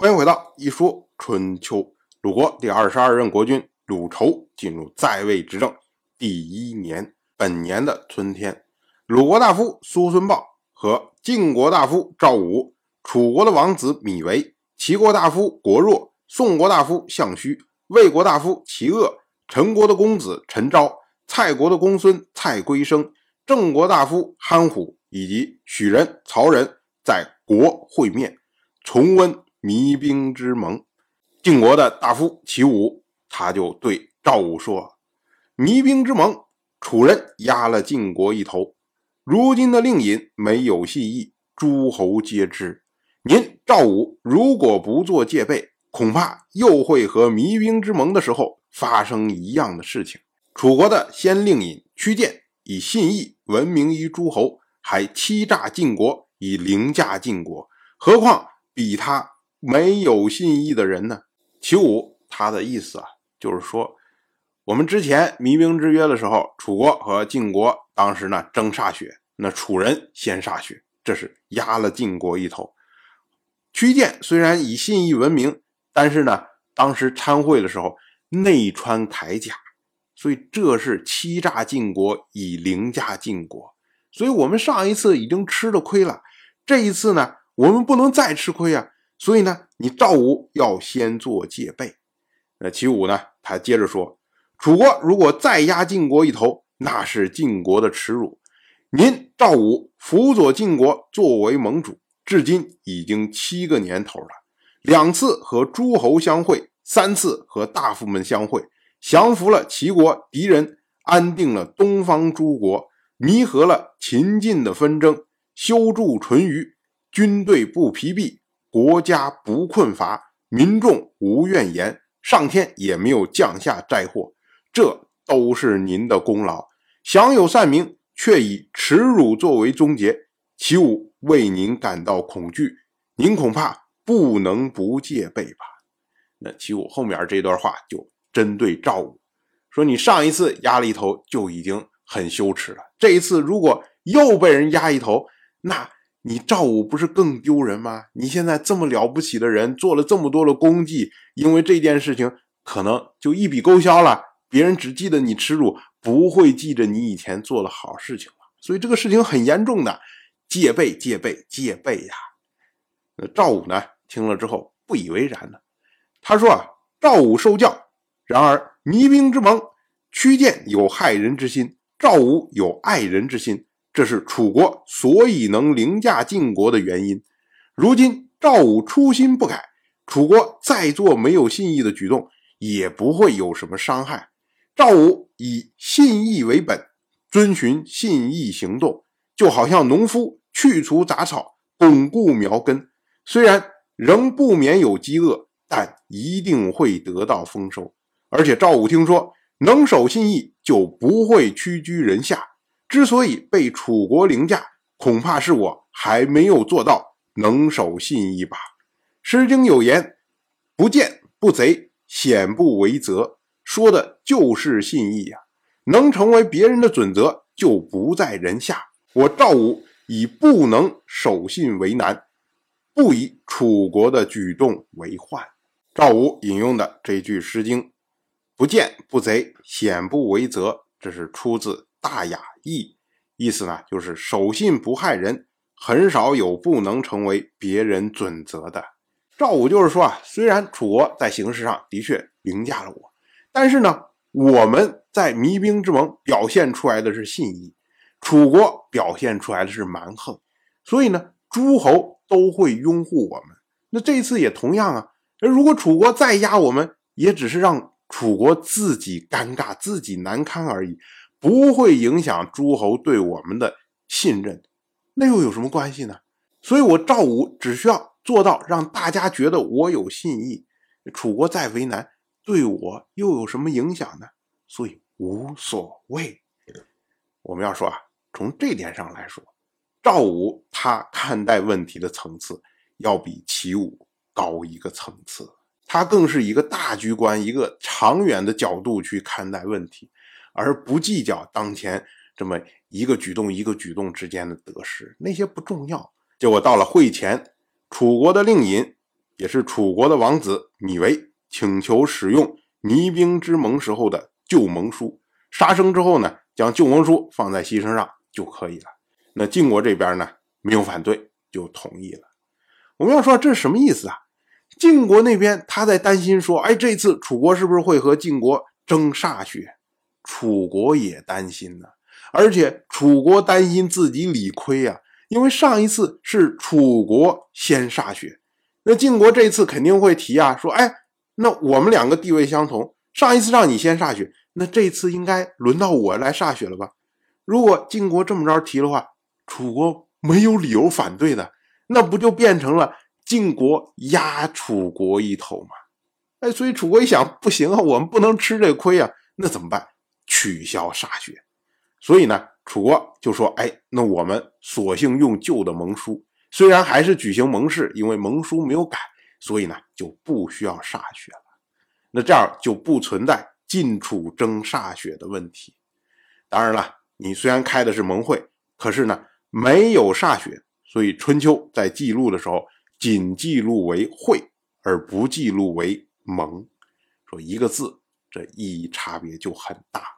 欢迎回到一说春秋。鲁国第二十二任国君鲁仇进入在位执政第一年，本年的春天，鲁国大夫苏孙豹和晋国大夫赵武、楚国的王子米维、齐国大夫国若、宋国大夫项须、魏国大夫齐鄂、陈国的公子陈昭、蔡国的公孙蔡归生、郑国大夫憨虎以及许人、曹仁在国会面，重温。弭兵之盟，晋国的大夫齐武，他就对赵武说：“弭兵之盟，楚人压了晋国一头，如今的令尹没有信义，诸侯皆知。您赵武如果不做戒备，恐怕又会和弭兵之盟的时候发生一样的事情。楚国的先令尹屈建以信义闻名于诸侯，还欺诈晋国，以凌驾晋国，何况比他？”没有信义的人呢？其五他的意思啊，就是说，我们之前弭兵之约的时候，楚国和晋国当时呢争歃血，那楚人先歃血，这是压了晋国一头。屈建虽然以信义闻名，但是呢，当时参会的时候内穿铠甲，所以这是欺诈晋国，以凌驾晋国。所以我们上一次已经吃了亏了，这一次呢，我们不能再吃亏啊。所以呢，你赵武要先做戒备。那齐武呢，他接着说：“楚国如果再压晋国一头，那是晋国的耻辱。您赵武辅佐晋国作为盟主，至今已经七个年头了，两次和诸侯相会，三次和大夫们相会，降服了齐国敌人，安定了东方诸国，弥合了秦晋的纷争，修筑淳于，军队不疲弊。”国家不困乏，民众无怨言，上天也没有降下灾祸，这都是您的功劳。享有善名，却以耻辱作为终结，齐武为您感到恐惧，您恐怕不能不戒备吧？那齐武后面这段话就针对赵武说：“你上一次压了一头就已经很羞耻了，这一次如果又被人压一头，那……”你赵武不是更丢人吗？你现在这么了不起的人，做了这么多的功绩，因为这件事情可能就一笔勾销了。别人只记得你耻辱，不会记着你以前做了好事情了。所以这个事情很严重的，戒备，戒备，戒备呀！那赵武呢？听了之后不以为然呢。他说啊，赵武受教，然而弭兵之盟，屈建有害人之心，赵武有爱人之心。这是楚国所以能凌驾晋国的原因。如今赵武初心不改，楚国再做没有信义的举动，也不会有什么伤害。赵武以信义为本，遵循信义行动，就好像农夫去除杂草，巩固苗根。虽然仍不免有饥饿，但一定会得到丰收。而且赵武听说能守信义，就不会屈居人下。之所以被楚国凌驾，恐怕是我还没有做到能守信义吧。《诗经》有言：“不见不贼，险不为责。”说的就是信义呀。能成为别人的准则，就不在人下。我赵武以不能守信为难，不以楚国的举动为患。赵武引用的这句《诗经》：“不见不贼，险不为责。”这是出自。大雅意，意思呢就是守信不害人，很少有不能成为别人准则的。赵武就是说啊，虽然楚国在形式上的确凌驾了我，但是呢，我们在弭兵之盟表现出来的是信义，楚国表现出来的是蛮横，所以呢，诸侯都会拥护我们。那这次也同样啊，如果楚国再压我们，也只是让楚国自己尴尬、自己难堪而已。不会影响诸侯对我们的信任，那又有什么关系呢？所以，我赵武只需要做到让大家觉得我有信义，楚国再为难，对我又有什么影响呢？所以无所谓。我们要说啊，从这点上来说，赵武他看待问题的层次要比齐武高一个层次，他更是一个大局观、一个长远的角度去看待问题。而不计较当前这么一个举动一个举动之间的得失，那些不重要。结果到了会前，楚国的令尹也是楚国的王子芈为请求使用弭兵之盟时候的旧盟书，杀生之后呢，将旧盟书放在牺牲上就可以了。那晋国这边呢没有反对，就同意了。我们要说这是什么意思啊？晋国那边他在担心说，哎，这次楚国是不是会和晋国争歃血？楚国也担心呢，而且楚国担心自己理亏啊，因为上一次是楚国先歃血，那晋国这次肯定会提啊，说，哎，那我们两个地位相同，上一次让你先歃血，那这次应该轮到我来歃血了吧？如果晋国这么着提的话，楚国没有理由反对的。那不就变成了晋国压楚国一头吗？哎，所以楚国一想，不行啊，我们不能吃这亏啊，那怎么办？取消歃血。所以呢，楚国就说：“哎，那我们索性用旧的盟书，虽然还是举行盟誓，因为盟书没有改，所以呢就不需要歃血了。那这样就不存在晋楚争歃血的问题。当然了，你虽然开的是盟会，可是呢没有歃血。”所以春秋在记录的时候，仅记录为会，而不记录为盟。说一个字，这意义差别就很大。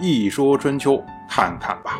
一说春秋”看看吧。